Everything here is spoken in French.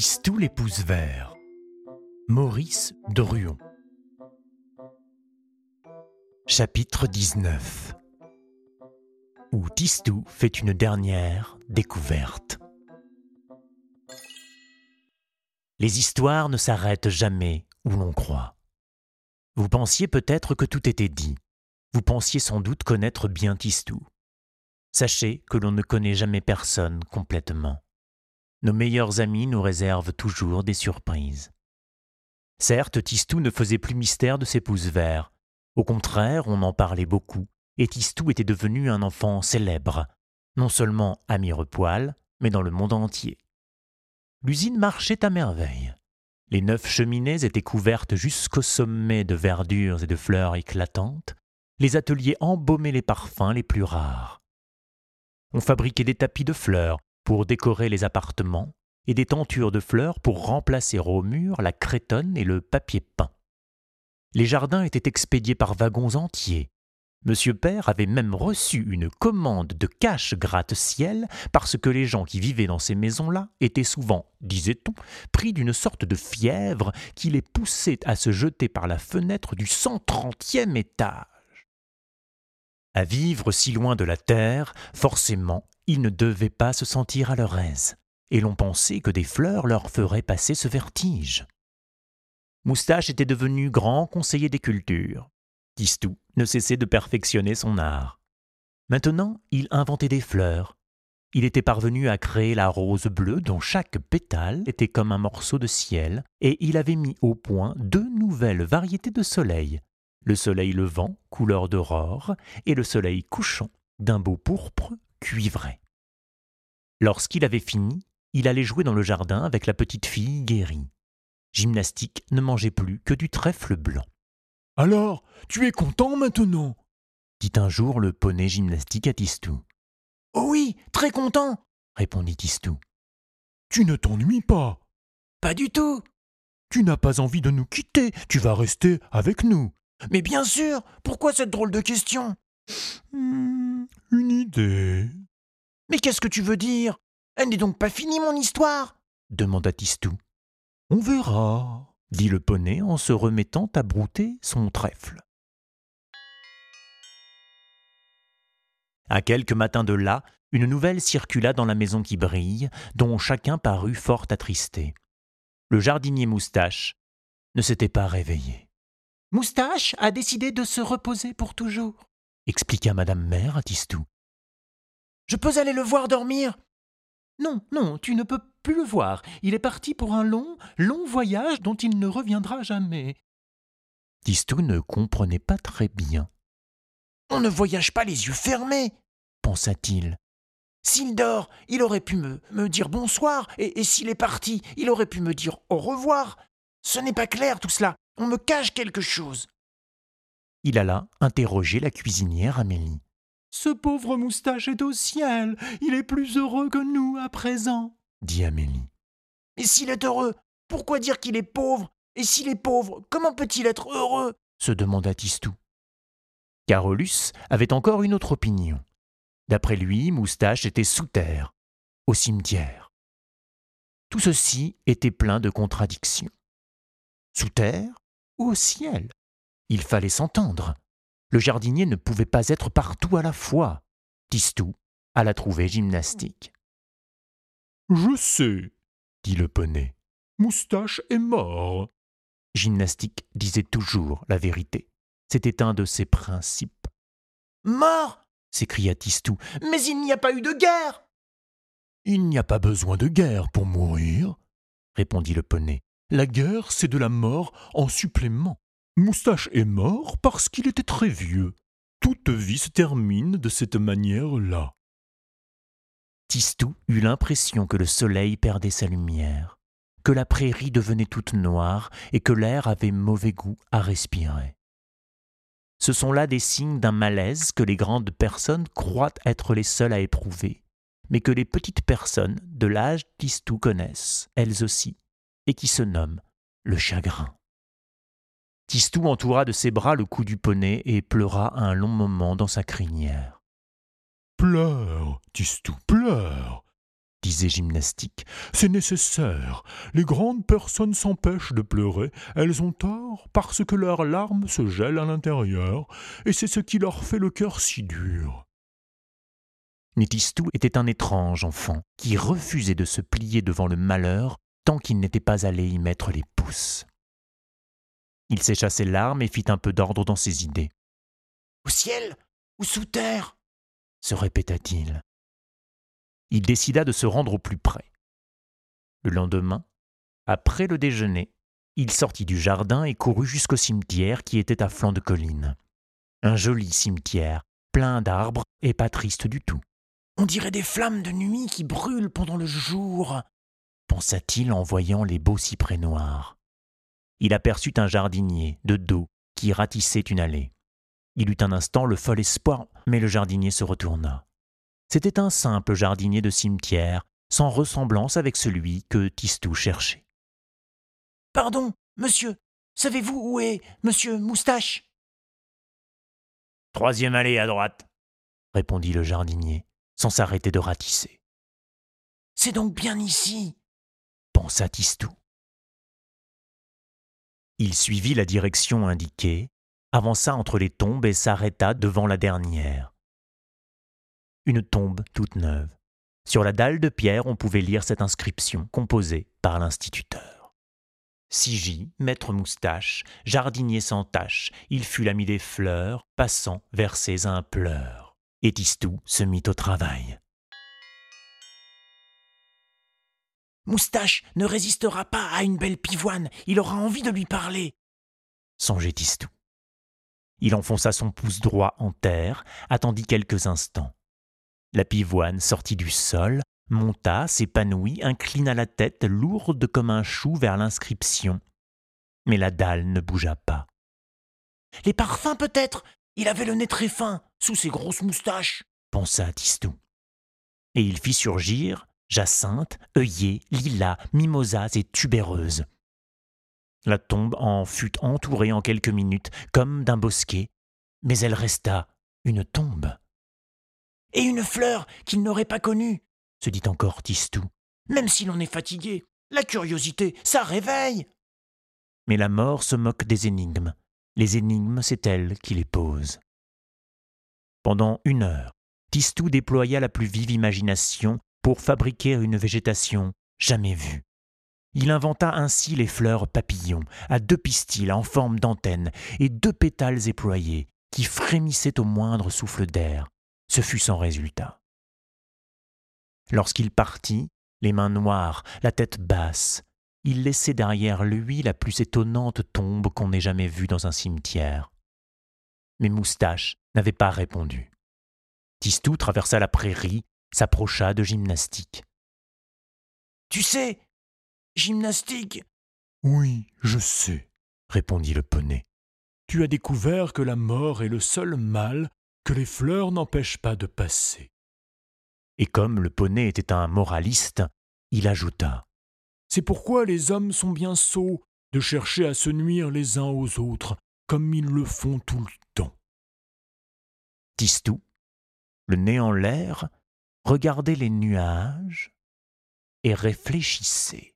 Tistou les pouces verts. Maurice Druon. Chapitre 19 Où Tistou fait une dernière découverte. Les histoires ne s'arrêtent jamais où l'on croit. Vous pensiez peut-être que tout était dit. Vous pensiez sans doute connaître bien Tistou. Sachez que l'on ne connaît jamais personne complètement. Nos meilleurs amis nous réservent toujours des surprises. Certes, Tistou ne faisait plus mystère de ses pouces verts. Au contraire, on en parlait beaucoup, et Tistou était devenu un enfant célèbre, non seulement à Mirepoil, mais dans le monde entier. L'usine marchait à merveille. Les neuf cheminées étaient couvertes jusqu'au sommet de verdures et de fleurs éclatantes, les ateliers embaumaient les parfums les plus rares. On fabriquait des tapis de fleurs pour décorer les appartements et des tentures de fleurs pour remplacer aux murs la crétonne et le papier peint. Les jardins étaient expédiés par wagons entiers. Monsieur Père avait même reçu une commande de cache gratte-ciel parce que les gens qui vivaient dans ces maisons-là étaient souvent, disait-on, pris d'une sorte de fièvre qui les poussait à se jeter par la fenêtre du cent trentième étage. À vivre si loin de la terre, forcément, ils ne devaient pas se sentir à leur aise, et l'on pensait que des fleurs leur feraient passer ce vertige. Moustache était devenu grand conseiller des cultures. Tistou ne cessait de perfectionner son art. Maintenant, il inventait des fleurs. Il était parvenu à créer la rose bleue dont chaque pétale était comme un morceau de ciel, et il avait mis au point deux nouvelles variétés de soleil, le soleil levant, couleur d'aurore, et le soleil couchant, d'un beau pourpre cuivré. Lorsqu'il avait fini, il allait jouer dans le jardin avec la petite fille guérie. Gymnastique ne mangeait plus que du trèfle blanc. Alors, tu es content maintenant? dit un jour le poney gymnastique à Tistou. Oh oui, très content répondit Tistou. Tu ne t'ennuies pas Pas du tout Tu n'as pas envie de nous quitter, tu vas rester avec nous. Mais bien sûr Pourquoi cette drôle de question? Hmm, une idée. Mais qu'est-ce que tu veux dire? Elle n'est donc pas finie, mon histoire? demanda Tistou. On verra, dit le poney en se remettant à brouter son trèfle. À quelques matins de là, une nouvelle circula dans la maison qui brille, dont chacun parut fort attristé. Le jardinier Moustache ne s'était pas réveillé. Moustache a décidé de se reposer pour toujours, expliqua Madame Mère à Tistou. Je peux aller le voir dormir? Non, non, tu ne peux plus le voir. Il est parti pour un long, long voyage dont il ne reviendra jamais. Tistou ne comprenait pas très bien. On ne voyage pas les yeux fermés, pensa-t-il. S'il dort, il aurait pu me, me dire bonsoir, et, et s'il est parti, il aurait pu me dire au revoir. Ce n'est pas clair tout cela. On me cache quelque chose. Il alla interroger la cuisinière Amélie. Ce pauvre moustache est au ciel. Il est plus heureux que nous à présent, dit Amélie. Mais s'il est heureux, pourquoi dire qu'il est pauvre? Et s'il est pauvre, comment peut-il être heureux? se demanda Tistou. Carolus avait encore une autre opinion. D'après lui, Moustache était sous terre, au cimetière. Tout ceci était plein de contradictions. Sous terre ou au ciel? Il fallait s'entendre. Le jardinier ne pouvait pas être partout à la fois. Tistou alla trouver gymnastique. Je sais, dit le poney. Moustache est mort. Gymnastique disait toujours la vérité. C'était un de ses principes. Mort s'écria Tistou. Mais il n'y a pas eu de guerre Il n'y a pas besoin de guerre pour mourir, répondit le poney. La guerre, c'est de la mort en supplément. Moustache est mort parce qu'il était très vieux. Toute vie se termine de cette manière-là. Tistou eut l'impression que le soleil perdait sa lumière, que la prairie devenait toute noire et que l'air avait mauvais goût à respirer. Ce sont là des signes d'un malaise que les grandes personnes croient être les seules à éprouver, mais que les petites personnes de l'âge Tistou connaissent, elles aussi, et qui se nomment le chagrin. Tistou entoura de ses bras le cou du poney et pleura un long moment dans sa crinière. Pleure, Tistou, pleure, disait Gymnastique. C'est nécessaire. Les grandes personnes s'empêchent de pleurer. Elles ont tort parce que leurs larmes se gèlent à l'intérieur, et c'est ce qui leur fait le cœur si dur. Nitistou était un étrange enfant qui refusait de se plier devant le malheur tant qu'il n'était pas allé y mettre les pouces. Il sécha ses larmes et fit un peu d'ordre dans ses idées. Au ciel ou sous terre? se répéta-t-il. Il décida de se rendre au plus près. Le lendemain, après le déjeuner, il sortit du jardin et courut jusqu'au cimetière qui était à flanc de colline. Un joli cimetière, plein d'arbres et pas triste du tout. On dirait des flammes de nuit qui brûlent pendant le jour, pensa-t-il en voyant les beaux cyprès noirs. Il aperçut un jardinier, de dos, qui ratissait une allée. Il eut un instant le fol espoir, mais le jardinier se retourna. C'était un simple jardinier de cimetière, sans ressemblance avec celui que Tistou cherchait. Pardon, monsieur, savez-vous où est monsieur Moustache? Troisième allée à droite, répondit le jardinier sans s'arrêter de ratisser. C'est donc bien ici, pensa Tistou. Il suivit la direction indiquée, avança entre les tombes et s'arrêta devant la dernière. Une tombe toute neuve. Sur la dalle de pierre, on pouvait lire cette inscription composée par l'instituteur. Sigi, maître moustache, jardinier sans tache, il fut l'ami des fleurs, passant vers ses un pleurs et Tistou se mit au travail. Moustache ne résistera pas à une belle pivoine, il aura envie de lui parler. songeait Tistou. Il enfonça son pouce droit en terre, attendit quelques instants. La pivoine sortit du sol, monta, s'épanouit, inclina la tête lourde comme un chou vers l'inscription. Mais la dalle ne bougea pas. Les parfums peut-être? Il avait le nez très fin, sous ses grosses moustaches, pensa Tistou. Et il fit surgir jacinthe, œillet, lilas, mimosas et tubéreuses. La tombe en fut entourée en quelques minutes comme d'un bosquet, mais elle resta une tombe. Et une fleur qu'il n'aurait pas connue, se dit encore Tistou. Même si l'on est fatigué, la curiosité, ça réveille. Mais la mort se moque des énigmes. Les énigmes, c'est elle qui les pose. Pendant une heure, Tistou déploya la plus vive imagination pour fabriquer une végétation jamais vue. Il inventa ainsi les fleurs papillons, à deux pistils en forme d'antenne et deux pétales éployés, qui frémissaient au moindre souffle d'air. Ce fut sans résultat. Lorsqu'il partit, les mains noires, la tête basse, il laissait derrière lui la plus étonnante tombe qu'on ait jamais vue dans un cimetière. Mais Moustache n'avait pas répondu. Tistou traversa la prairie, s'approcha de gymnastique. Tu sais, gymnastique Oui, je sais, répondit le poney. Tu as découvert que la mort est le seul mal que les fleurs n'empêchent pas de passer. Et comme le poney était un moraliste, il ajouta C'est pourquoi les hommes sont bien sots de chercher à se nuire les uns aux autres, comme ils le font tout le temps. Tistou, le nez en l'air, regardait les nuages et réfléchissait.